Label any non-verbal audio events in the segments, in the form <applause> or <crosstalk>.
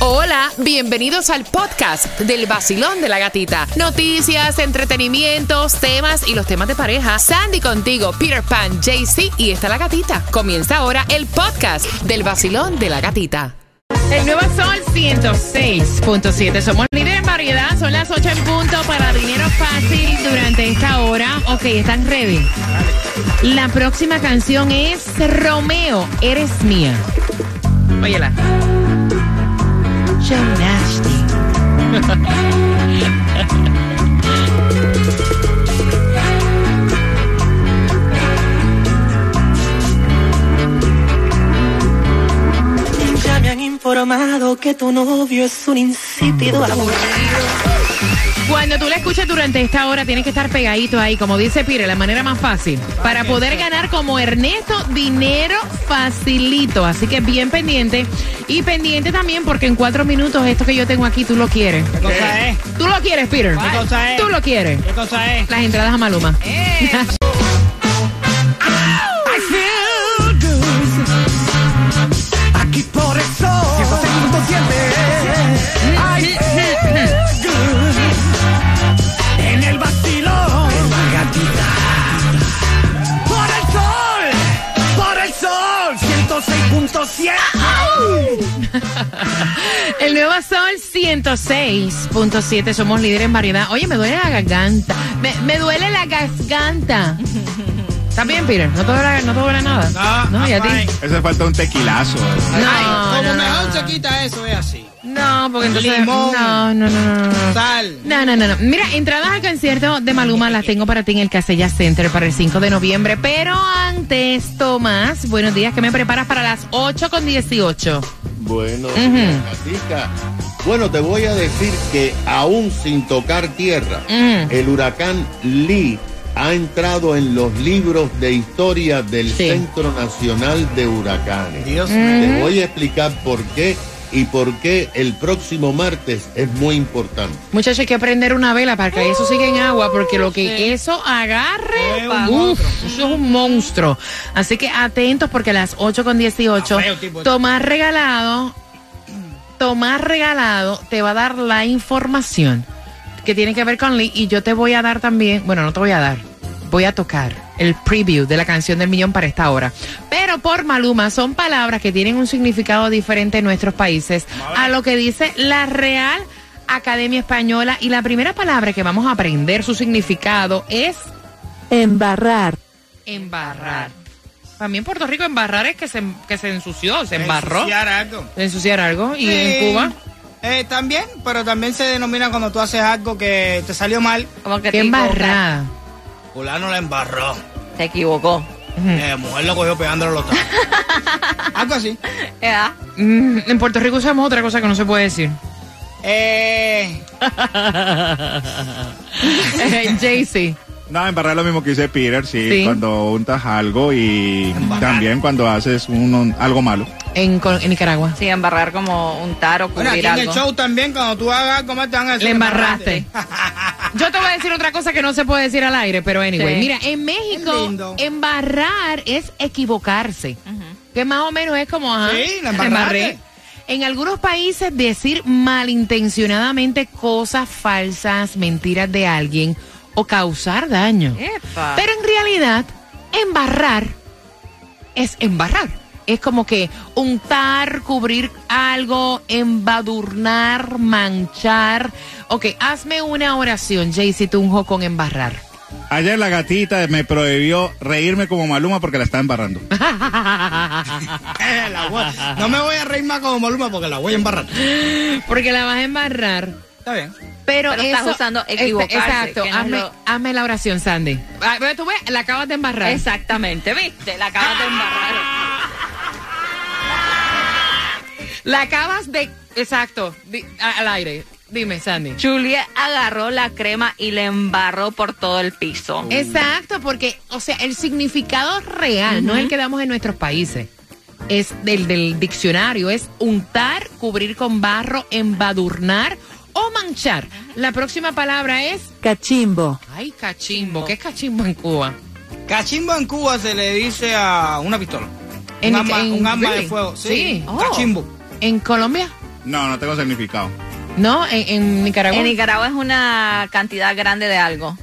Hola, bienvenidos al podcast del vacilón de la gatita. Noticias, entretenimientos, temas y los temas de pareja. Sandy contigo, Peter Pan, JC y está la gatita. Comienza ahora el podcast del vacilón de la gatita. El nuevo Sol 106.7. Somos líderes en variedad. Son las 8 en punto para dinero fácil durante esta hora. Ok, ¿están ready? La próxima canción es Romeo, eres mía. Óyela. Joe Nasty. Ya me han informado que tu novio es un insípido aburrido. Cuando tú la escuches durante esta hora, tienes que estar pegadito ahí, como dice Pire, la manera más fácil. Para poder ganar como Ernesto, dinero facilito. Así que bien pendiente. Y pendiente también porque en cuatro minutos esto que yo tengo aquí, tú lo quieres. ¿Qué cosa es? Tú lo quieres, Peter. ¿Qué cosa es? Tú lo quieres. ¿Qué cosa es? Las entradas a Maluma. Aquí <laughs> El nuevo Sol 106.7. Somos líderes en variedad. Oye, me duele la garganta. Me, me duele la garganta. ¿Estás bien, Peter? ¿No te duele, no te duele nada? No, ¿y a ti? Eso falta un tequilazo. No, Como no, no, mejor no. se quita eso, es así. No, porque entonces... Limón. No, no, no, no, no. Sal. No, no, no, no. Mira, entradas al concierto de Maluma las tengo para ti en el Casella Center para el 5 de noviembre. Pero antes, Tomás, buenos días. ¿Qué me preparas para las 8 con 18? Bueno. Gatica. Bueno, te voy a decir que aún sin tocar tierra, Mm. el huracán Lee ha entrado en los libros de historia del Sí. Centro Nacional de Huracanes. Dios Mm. mío. Te voy a explicar por qué y por qué el próximo martes es muy importante. Muchachos, hay que prender una vela para que eso siga en agua, porque lo que eso agarre, Es un uf, eso es un monstruo. Así que atentos porque a las 8 con 18, Ah. Tomás Regalado, Tomás Regalado te va a dar la información que tiene que ver con Lee y yo te voy a dar también, bueno, no te voy a dar, voy a tocar el preview de la canción del millón para esta hora. Pero por Maluma son palabras que tienen un significado diferente en nuestros países a lo que dice la Real Academia Española y la primera palabra que vamos a aprender su significado es Embarrar. embarrar. También en Puerto Rico embarrar es que se, que se ensució, se embarró. Ensuciar algo. Ensuciar algo. Y Sí. en Cuba, Eh, también, pero también se denomina cuando tú haces algo que te salió mal. Como que te embarrada. Fulano la embarró. Se equivocó. Eh, mujer lo cogió pegándole los tacos. <laughs> algo así. ¿Verdad? Mm, en Puerto Rico usamos otra cosa que no se puede decir. Eh, <laughs> JC. No, embarrar lo mismo que dice Peter, sí, Sí. cuando untas algo y también cuando haces un, algo malo. En, Col- en Nicaragua. Sí, embarrar como untar o bueno, cubrir aquí en el show también, cuando tú hagas algo te van a decir. Le embarraste. Yo te voy a decir otra cosa que no se puede decir al aire, pero anyway. Sí. Mira, en México, embarrar es equivocarse. Que más o menos es como, ajá, Sí, la. En algunos países decir malintencionadamente cosas falsas, mentiras de alguien o causar daño. Epa. Pero en realidad, embarrar es embarrar. Es como que untar, cubrir algo, embadurnar, manchar. Ok, hazme una oración, Jaycee Tunjo, con embarrar. Ayer la gatita me prohibió reírme como Maluma porque la está embarrando. <laughs> Eh, la voy- no me voy a reír más como Maluma porque la voy a embarrar. Porque la vas a embarrar. Está bien. Pero, Pero estás eso- usando este, equivocarse, Exacto, que no es hazme, lo- hazme la oración, Sandy. Ah, pero tú ves, la acabas de embarrar. Exactamente, ¿viste? La acabas de embarrar. <laughs> La acabas de. Exacto, di- a- al aire. Dime, Sandy. Julia agarró la crema y le embarró por todo el piso. Exacto, porque, o sea, el significado real, no el que damos en nuestros países, es del, del diccionario, es untar, cubrir con barro, embadurnar o manchar. La próxima palabra es, Cachimbo. ay, cachimbo. ¿Qué es cachimbo en Cuba? Cachimbo en Cuba se le dice a una pistola. En- un arma, un de fuego. Sí. Sí. Oh. Cachimbo. ¿En Colombia? No, no tengo significado. No, en, en Nicaragua. En Nicaragua es una cantidad grande de algo.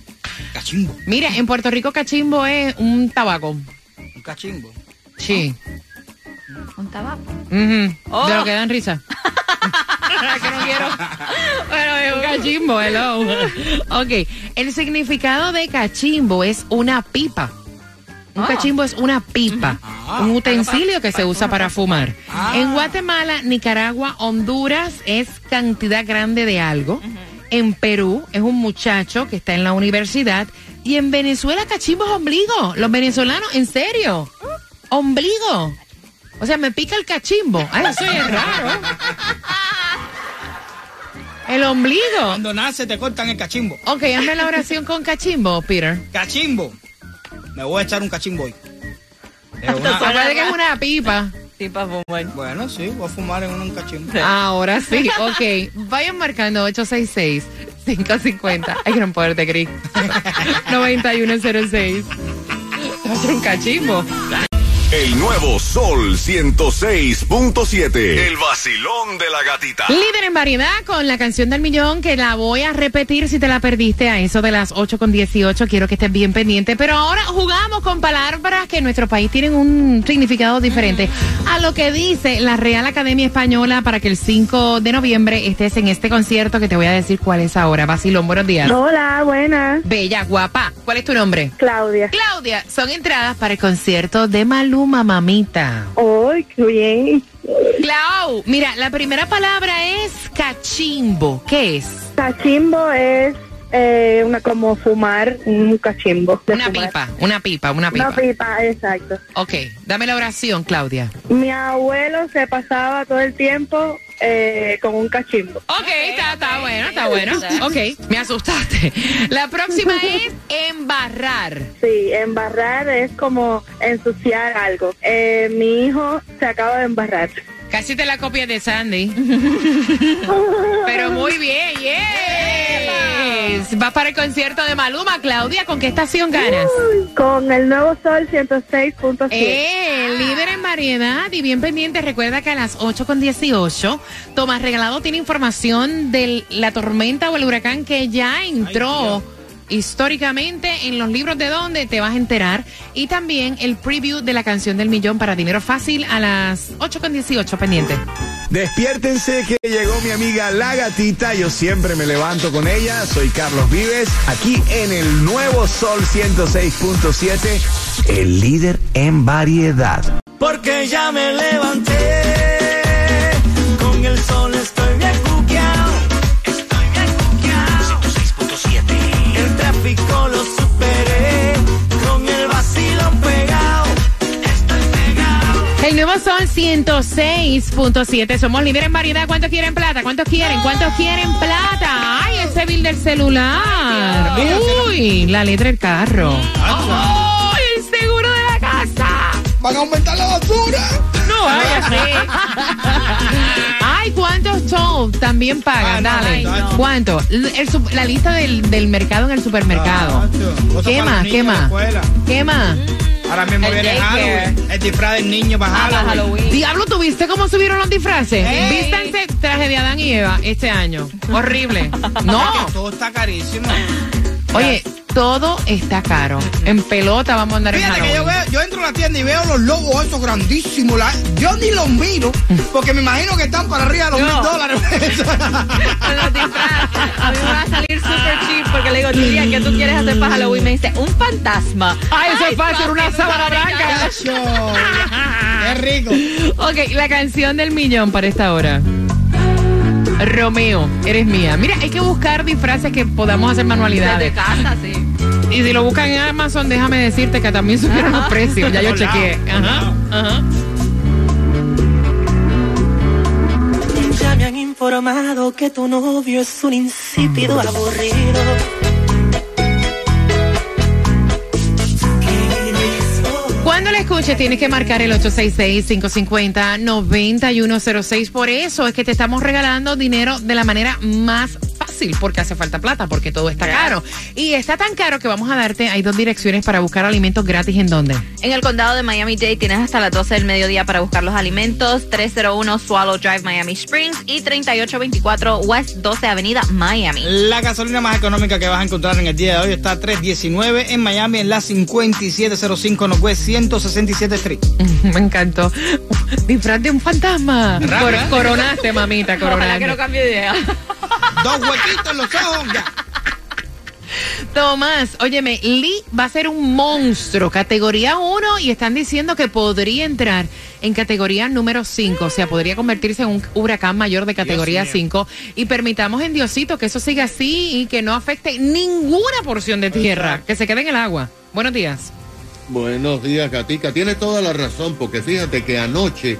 Cachimbo. Mira, en Puerto Rico cachimbo es un tabaco. Un cachimbo. Sí. Un tabaco. Oh. De lo que dan risa. <laughs> que no quiero. Bueno, es un cachimbo, hello. Ok, el significado de cachimbo es una pipa. Un Oh. cachimbo es una pipa, un utensilio que se usa para fumar. En Guatemala, Nicaragua, Honduras es cantidad grande de algo. En Perú es un muchacho que está en la universidad. Y en Venezuela, cachimbo es ombligo. Los venezolanos, en serio. Ombligo. O sea, me pica el cachimbo. Ay, eso es raro. El ombligo. Cuando nace te cortan el cachimbo. Ok, hazme la oración con cachimbo, Peter. Cachimbo. Me voy a echar un cachimbo hoy. Es una- Acuérdate que es una pipa. Sí, para fumar. Bueno, sí, voy a fumar en un cachimbo. Ahora sí, ok. Vayan marcando 866-550. Ay, gran poder de Cris. 9106. Va a ser un cachimbo. El nuevo Sol 106.7. El vacilón de la gatita. Líder en variedad con la canción del millón que la voy a repetir si te la perdiste a eso de las 8 con 18. Quiero que estés bien pendiente. Pero ahora jugamos con palabras que en nuestro país tienen un significado diferente a lo que dice la Real Academia Española para que el 5 de noviembre estés en este concierto que te voy a decir cuál es ahora. Vacilón, buenos días. Hola, buenas. Bella, guapa. ¿Cuál es tu nombre? Claudia. Claudia, son entradas para el concierto de Maluma, mamita. ¡Ay, qué bien! Clau, mira, la primera palabra es cachimbo. ¿Qué es? Cachimbo es eh, una como fumar un cachimbo. Una fumar. pipa, una pipa, una pipa. Una pipa, exacto. Ok, dame la oración, Claudia. Mi abuelo se pasaba todo el tiempo eh, con un cachimbo. Ok, está, está bueno, está bueno. Ok, me asustaste. La próxima <laughs> es embarrar. Sí, embarrar es como ensuciar algo. Eh, mi hijo se acaba de embarrar. Casi te la copias de Sandy. <laughs> Pero muy bien, yes. Vas para el concierto de Maluma, Claudia. ¿Con qué estación ganas? Con el nuevo sol 106.7. Eh, líder en variedad y bien pendiente. Recuerda que a las 8 con 18, Tomás Regalado tiene información de la tormenta o el huracán que ya entró. Históricamente, en los libros de dónde te vas a enterar. Y también el preview de la canción del millón para dinero fácil a las 8 con 18, pendiente. Despiértense que llegó mi amiga La Gatita. Yo siempre me levanto con ella. Soy Carlos Vives, aquí en el nuevo Sol 106.7, el líder en variedad. Porque ya me levanté. Son 106.7. Somos líderes en variedad. ¿Cuántos quieren plata? ¿Cuántos quieren? ¿Cuántos quieren plata? ¡Ay, ese bill del celular! ¡Uy! La letra del carro. ¡Ay, el seguro de la casa! Van a aumentar la basura. No vaya. Ay, ¿cuántos tolls también pagan? Ah, no, Dale. no, no. ¿Cuánto? El su- la lista del, del mercado en el supermercado. Cosas ¿Qué para más? los ¿Qué. Ahora mismo El viene. Halloween. El disfraz del niño para Ah, Halloween. Halloween. Diablo, ¿tú viste cómo subieron los disfraces? Ey. Vístanse traje de Adán y Eva este año. Horrible. <laughs> No. todo está carísimo. Oye, todo está caro. En pelota vamos a andar en Fíjate que yo, veo, yo entro a la tienda y veo los logos esos grandísimos. la- yo ni los miro porque me imagino que están para arriba de los mil dólares. Con los disfraces. A mí me va a salir super cheap porque le digo, tía, ¿qué tú quieres hacer para Halloween? Me dice, un fantasma. Ay, eso es fácil, una sábana blanca. Qué rico. <laughs> Ok, la canción del millón para esta hora. Romeo, eres mía. Mira, hay que buscar disfraces que podamos hacer manualidades. Desde casa, sí. Y si lo buscan en Amazon, déjame decirte que también subieron los <laughs> precios. Ya yo chequeé. Ajá, ajá. Ya me han informado que tu novio es un insípido aburrido. Cuando la escuches, tienes que marcar el 866-550-9106. Por eso es que te estamos regalando dinero de la manera más fácil. porque hace falta plata, porque todo está caro. Y está tan caro que vamos a darte, hay dos direcciones para buscar alimentos gratis en dónde. En el condado de Miami-Dade tienes hasta las 12 del mediodía para buscar los alimentos. 301 Swallow Drive, Miami Springs y 3824 West 12 Avenida, Miami. La gasolina más económica que vas a encontrar en el día de hoy está a 3.19 en Miami en la 5705 Northwest 167 Street. <laughs> Me encantó. Disfraz de un fantasma. Coronaste, mamita, Ojalá coronaste. que no cambie de idea. Dos en los ojos. ya. Tomás, óyeme, Lee va a ser un monstruo, categoría 1, y están diciendo que podría entrar en categoría número 5, o sea, podría convertirse en un huracán mayor de categoría 5, y permitamos en Diosito que eso siga así y que no afecte ninguna porción de tierra, que se quede en el agua. Buenos días. Buenos días, Gatica. Tiene toda la razón, porque fíjate que anoche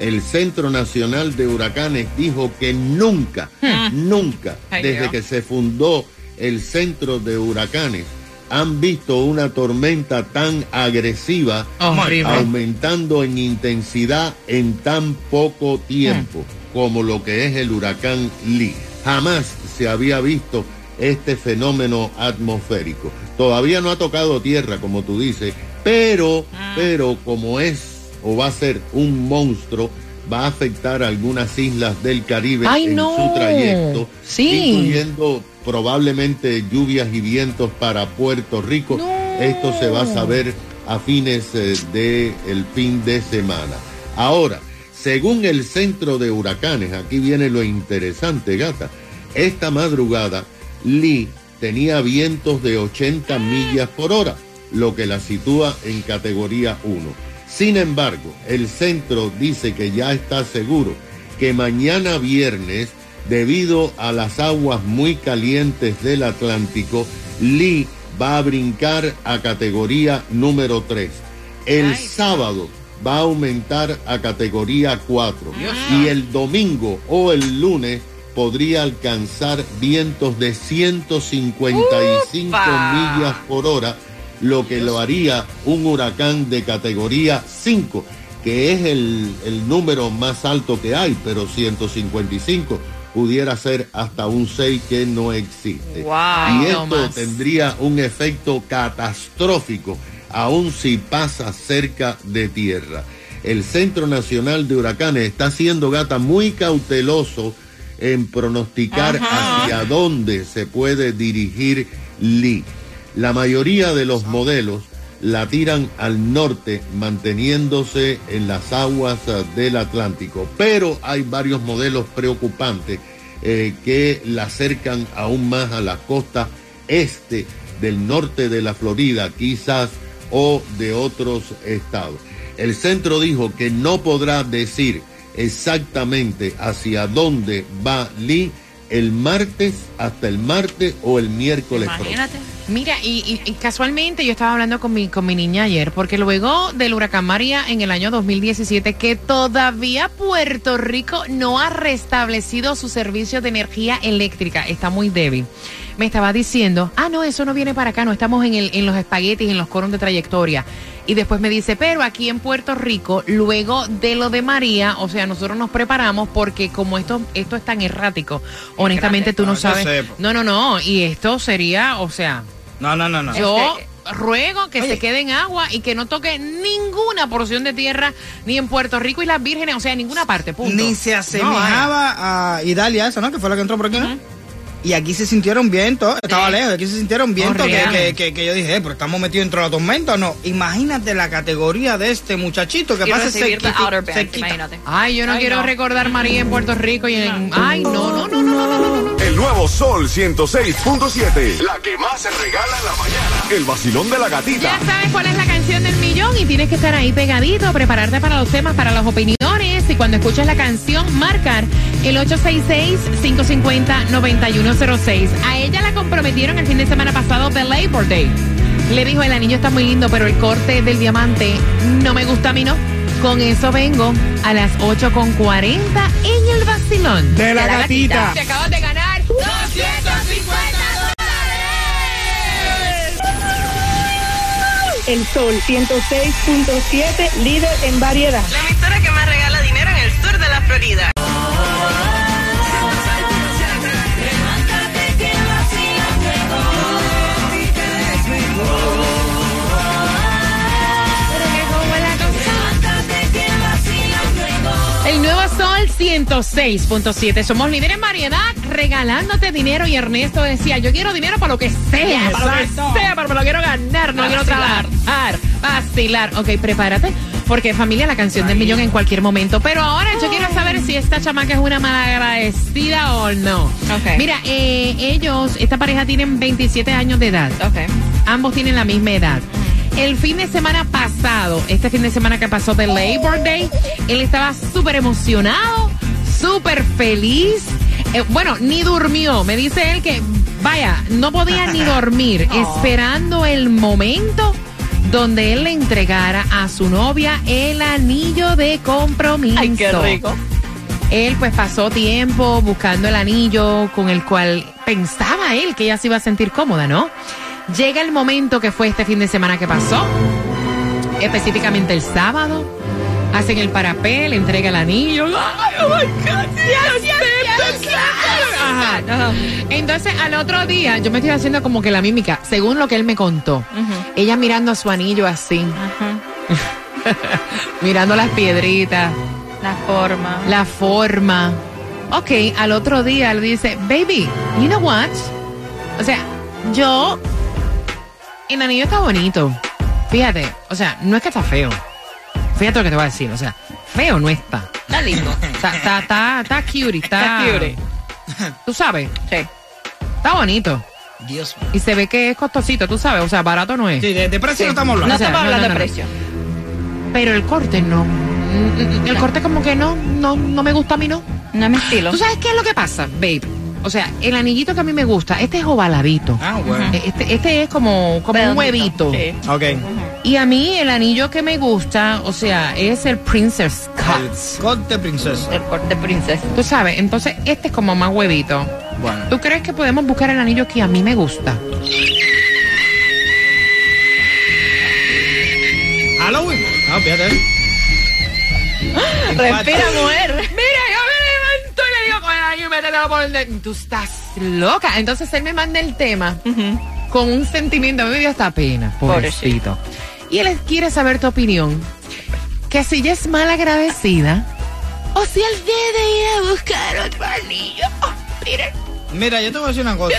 el Centro Nacional de Huracanes dijo que nunca, nunca, Ay, desde que se fundó el Centro de Huracanes, han visto una tormenta tan agresiva, aumentando en intensidad en tan poco tiempo como lo que es el huracán Lee. Jamás se había visto este fenómeno atmosférico. Todavía no ha tocado tierra, como tú dices, pero, pero como es o va a ser un monstruo, va a afectar algunas islas del Caribe Ay, en no. su trayecto, Sí. incluyendo probablemente lluvias y vientos para Puerto Rico. Esto se va a saber a fines del fin de semana. Ahora, según el centro de huracanes, aquí viene lo interesante, gata. Esta madrugada, Lee tenía vientos de 80 millas por hora, lo que la sitúa en categoría 1. Sin embargo, el centro dice que ya está seguro que mañana viernes, debido a las aguas muy calientes del Atlántico, Lee va a brincar a categoría número 3. El sábado va a aumentar a categoría 4 y el domingo o el lunes podría alcanzar vientos de 155 ¡Upa! millas por hora, lo que lo haría un huracán de categoría 5, que es el, el número más alto que hay, pero 155 pudiera ser hasta un 6 que no existe. Wow. y esto tendría un efecto catastrófico, aun si pasa cerca de tierra. El Centro Nacional de Huracanes está siendo gata muy cauteloso en pronosticar hacia dónde se puede dirigir Lee. La mayoría de los modelos la tiran al norte, manteniéndose en las aguas eh, del Atlántico. Pero hay varios modelos preocupantes eh, que la acercan aún más a la costa este del norte de la Florida, quizás, o de otros estados. El centro dijo que no podrá decir exactamente hacia dónde va Lee el martes, hasta el martes o el miércoles. Imagínate. Mira, y, y- y casualmente yo estaba hablando con mi, con mi niña ayer, porque luego del huracán María en el año 2017, que todavía Puerto Rico no ha restablecido su servicio de energía eléctrica, está muy débil. Me estaba diciendo, ah, no, eso no viene para acá, no estamos en, el, en los espaguetis, en los coros de trayectoria. Y después me dice, pero aquí en Puerto Rico, luego de lo de María, o sea, nosotros nos preparamos porque como esto, esto es tan errático, honestamente tú no sabes. No, no, no, y esto sería, o sea, No, no, no, no. yo ruego que Oye. se quede en agua y que no toque ninguna porción de tierra, ni en Puerto Rico y las vírgenes, o sea, en ninguna parte, punto. Ni se No, asemejaba a Idalia esa, ¿no? Que fue la que entró por aquí, ¿no? Y aquí se sintieron vientos, estaba lejos, aquí se sintieron vientos que, que, que, yo dije, eh, pero estamos metidos dentro de la tormenta, no. Imagínate la categoría de este muchachito que pasa se, quita, Imagínate. Ay, yo no quiero recordar María en Puerto Rico y en. Ay, no, no, no, no, no, no. no. El nuevo Sol 106.7, la que más se regala en la mañana. El vacilón de la gatita. Ya sabes cuál es la canción del millón y tienes que estar ahí pegadito, prepararte para los temas, para las opiniones y cuando escuches la canción, marcar el 866-550-9106. A ella la comprometieron el fin de semana pasado de Labor Day. Le dijo, el anillo está muy lindo, pero el corte del diamante no me gusta a mí, ¿no? Con eso vengo a las 8.40 en el vacilón. De la gatita. Te acabas de ganar 250 El Sol 106.7, líder en variedad. La emisora que más regala Florida. El nuevo Sol 106.7. Somos líderes en variedad, regalándote dinero. Y Ernesto decía, yo quiero dinero para lo que sea, para lo que sea, pero me lo quiero ganar, no quiero trabajar vacilar. Ok, prepárate, porque familia, la canción del millón en cualquier momento. Pero ahora yo quiero saber si esta chamaca es una malagradecida o no. Ok. Mira, eh, ellos, esta pareja tienen 27 años de edad. Ok. Ambos tienen la misma edad. El fin de semana pasado, este fin de semana que pasó de Labor Day, él estaba súper emocionado, súper feliz. Eh, bueno, ni durmió. Me dice él que, vaya, no podía ni <laughs> dormir, esperando el momento donde él le entregara a su novia el anillo de compromiso. Ay, qué rico. Él pues pasó tiempo buscando el anillo con el cual pensaba él que ella se iba a sentir cómoda, ¿no? Llega el momento que fue este fin de semana que pasó, específicamente el sábado. Hacen el parapé, le entrega el anillo. ¡Ay, oh my God! Yes, yes, yes, Ajá. Ajá. Entonces, al otro día, yo me estoy haciendo como que la mímica, según lo que él me contó. Ella mirando a su anillo así, <laughs> mirando las piedritas, La forma. la forma. Ok, al otro día él dice, baby, you know what? O sea, yo, el anillo está bonito. Fíjate, o sea, no es que está feo. Fíjate lo que te voy a decir, o sea, feo no está. Está lindo. Está, está, está, está cute, está... Está cute. Tú sabes, Sí. está bonito. Dios mío. Y se ve que es costosito, tú sabes, o sea, barato no es. Sí, de, de precio no estamos No hablando. O sea, estamos no, hablando no, no. de precio. Pero el corte no. El corte como que no, no, no me gusta a mí, no. No es mi estilo. ¿Tú sabes qué es lo que pasa, babe? O sea, el anillito que a mí me gusta, este es ovaladito. Ah, bueno. Este, este es como, como un huevito. Sí. Ok. Y a mí el anillo que me gusta, o sea, es el Princess Cut. Corte princesa. El corte princesa. Tú sabes, entonces este es como más huevito. Bueno. ¿Tú crees que podemos buscar el anillo que a mí me gusta? Halloween. Ah, fíjate. <gasps> Respira, mujer. Mira, yo me levanto y le digo con el anillo y métetelo por el de- Tú estás loca. Entonces él me manda el tema con un sentimiento, me dio hasta pena, pobrecito. Y él quiere saber tu opinión. Que si ella es mal agradecida o si él debe ir a buscar otro anillo. Oh, mira, Mira, yo te voy a decir una cosa.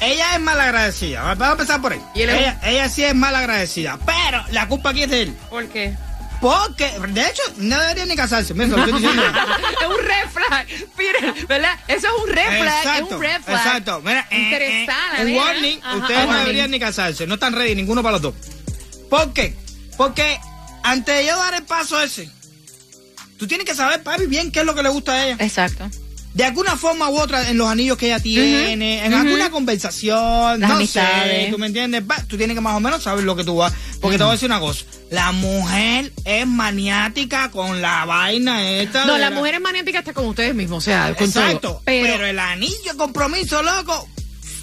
Ella es mal agradecida. Vamos a empezar por ahí. ¿Y él Ella, ella sí es mal agradecida. Pero la culpa aquí es de él. ¿Por qué? Porque, de hecho, no debería ni casarse. Mira, lo estoy diciendo. <laughs> es un red flag. Mira, ¿verdad? Eso es un red flag. Exacto, es un red flag. exacto. Mira, eh, Interesada, eh, un nena. warning, Ajá, ustedes no deberían ni casarse, no están ready ninguno para los dos. ¿Por qué? Porque antes de yo dar el paso ese, tú tienes que saber, papi, bien qué es lo que le gusta a ella. Exacto. De alguna forma u otra, en los anillos que ella tiene, en alguna conversación, Las no amistades. sé, ¿tú me entiendes? Tú tienes que más o menos saber lo que tú vas. Porque te voy a decir una cosa, la mujer es maniática con la vaina esta. No, de la mujer es maniática hasta con ustedes mismos, o sea, con Exacto, todo. pero, Pero, el anillo de compromiso, loco.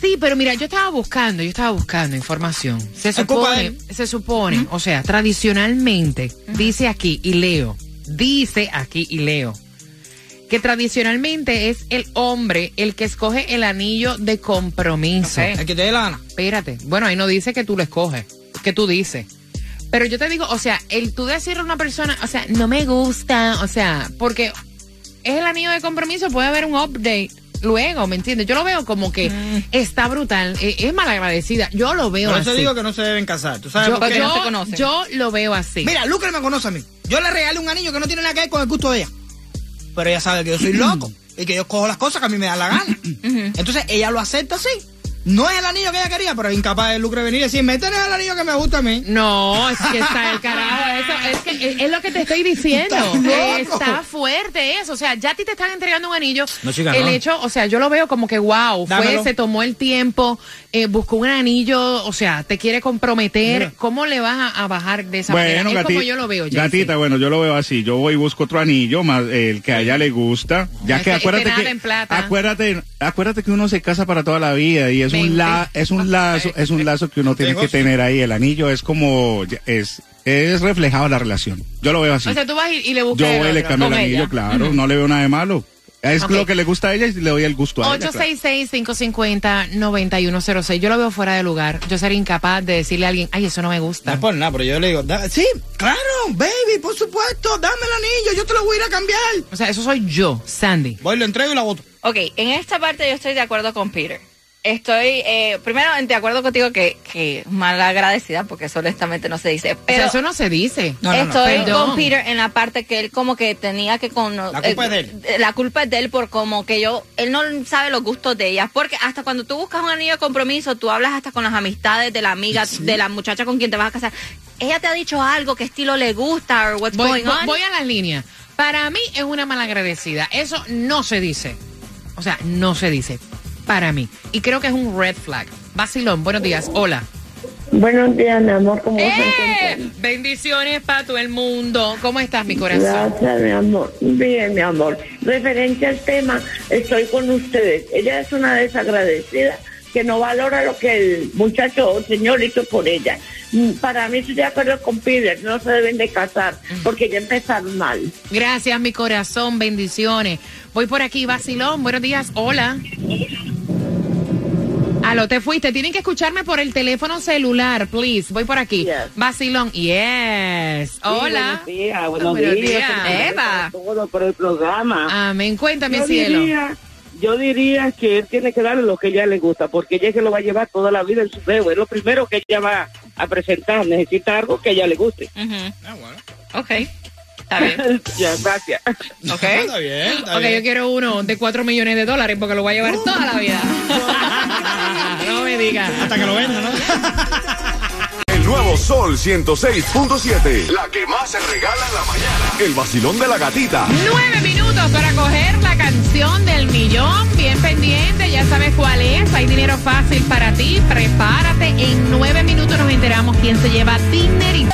Sí, pero mira, yo estaba buscando, yo estaba buscando información. Se supone, se supone, o sea, tradicionalmente, dice aquí y leo, dice aquí y leo, que tradicionalmente es el hombre el que escoge el anillo de compromiso. Ok. El que te dé la gana. Espérate. Bueno, ahí no dice que tú lo escoges, que tú dices. Pero yo te digo, o sea, el tú decirle a una persona, o sea, no me gusta, o sea, porque es el anillo de compromiso, puede haber un update luego, ¿me entiendes? Yo lo veo como que está brutal, eh, es malagradecida. Yo lo veo Por así. eso digo que no se deben casar. ¿Tú sabes yo, por qué? yo- no se conocen. yo lo veo así. Mira, Lucre me conoce a mí. Yo le regalé un anillo que no tiene nada que ver con el gusto de ella. Pero ella sabe que yo soy loco <clears throat> y que yo cojo las cosas que a mí me da la gana. Entonces ella lo acepta así. No es el anillo que ella quería, pero es incapaz de Lucre venir y decir, métele el anillo que me gusta a mí. No, es que está el carajo. Eso, es que es, es lo que te estoy <laughs> diciendo. Loco. Está fuerte eso. O sea, ya a ti te están entregando un anillo. No, chica, el no. hecho, o sea, yo lo veo como que wow, fue, se tomó el tiempo, eh, buscó un anillo, o sea, te quiere comprometer. Mira. ¿Cómo le vas a, a bajar de esa Bueno, manera? Es como yo lo veo, Jaycee. gatita, bueno, yo lo veo así. Yo voy y busco otro anillo, más el que a ella le gusta. Ya Este- que este acuérdate nada que en plata. acuérdate, acuérdate que uno se casa para toda la vida y es un la, es un lazo, es un lazo que uno tiene que tener ahí. El anillo es como es es reflejado la relación. Yo lo veo así. O sea, tú vas y, y le buscas Yo el voy le cambio el anillo, ella. claro, no le veo nada de malo. Es lo que le gusta a ella y le doy el gusto a ella. claro. 866-550-9106. Yo lo veo fuera de lugar. Yo sería incapaz de decirle a alguien, ay, eso no me No gusta. es por nada, pero yo le digo, "Da- sí, claro, baby, por supuesto, dame el anillo, yo te lo voy a ir a cambiar. O sea, eso soy yo, Sandy. Voy, lo entrego y la voto. Ok, en esta parte yo estoy de acuerdo con Peter. Estoy, eh, primero, de acuerdo contigo que, que mal agradecida, porque eso honestamente no se dice. O sea, Pero eso no se dice. No, no, no, estoy con Peter en la parte que él como que tenía que con La culpa es de él. eh, La culpa es de él por como que yo, él no sabe los gustos de ella. Porque hasta cuando tú buscas un anillo de compromiso, tú hablas hasta con las amistades de la amiga, de la muchacha con quien te vas a casar. Ella te ha dicho algo, qué estilo le gusta, o what's Voy, going voy- on. voy a las líneas. Para mí es una malagradecida. Eso no se dice. O sea, no se dice. Para mí. Y creo que es un red flag. Vacilón, buenos días. Hola. Buenos días, mi amor, ¿cómo ¡Eh! Bendiciones para todo el mundo. ¿Cómo estás, mi corazón? Gracias, mi amor. Bien, mi amor. Referente al tema, estoy con ustedes. Ella es una desagradecida que no valora lo que el muchacho o señor hizo por ella. Mm, Para mí estoy de acuerdo con Peter, no se deben de casar porque ya empezaron mal. Gracias, mi corazón. Bendiciones. Voy por aquí, Vacilón. Buenos días. Hola. Aló, te fuiste. Tienen que escucharme por el teléfono celular, please. Voy por aquí. Yes. Vacilón. Yes. Hola. buenos días, buenos, Buenos días. días. Eva. Todo por el programa. Amén. Cuéntame, yo cielo. diría, yo diría que él tiene que darle lo que ella le gusta, porque ella es que lo va a llevar toda la vida en su dedo. Es lo primero que ella va a presentar. Necesita algo que a ella le guste. Ujú. Ah, bueno. Ok. Está bien. <laughs> ya, gracias. Ok. Está bien, está Ok, bien. yo quiero uno de 4 millones de dólares porque lo voy a llevar toda la vida. <laughs> no me digas. Hasta que lo venda, ¿no? El nuevo Sol 106.7. La que más se regala en la mañana. El vacilón de la gatita. Nueve minutos para coger la canción del millón. Bien pendiente, ya sabes cuál es. Hay dinero fácil para ti. Prepárate. En nueve minutos nos enteramos quién se lleva dinerito.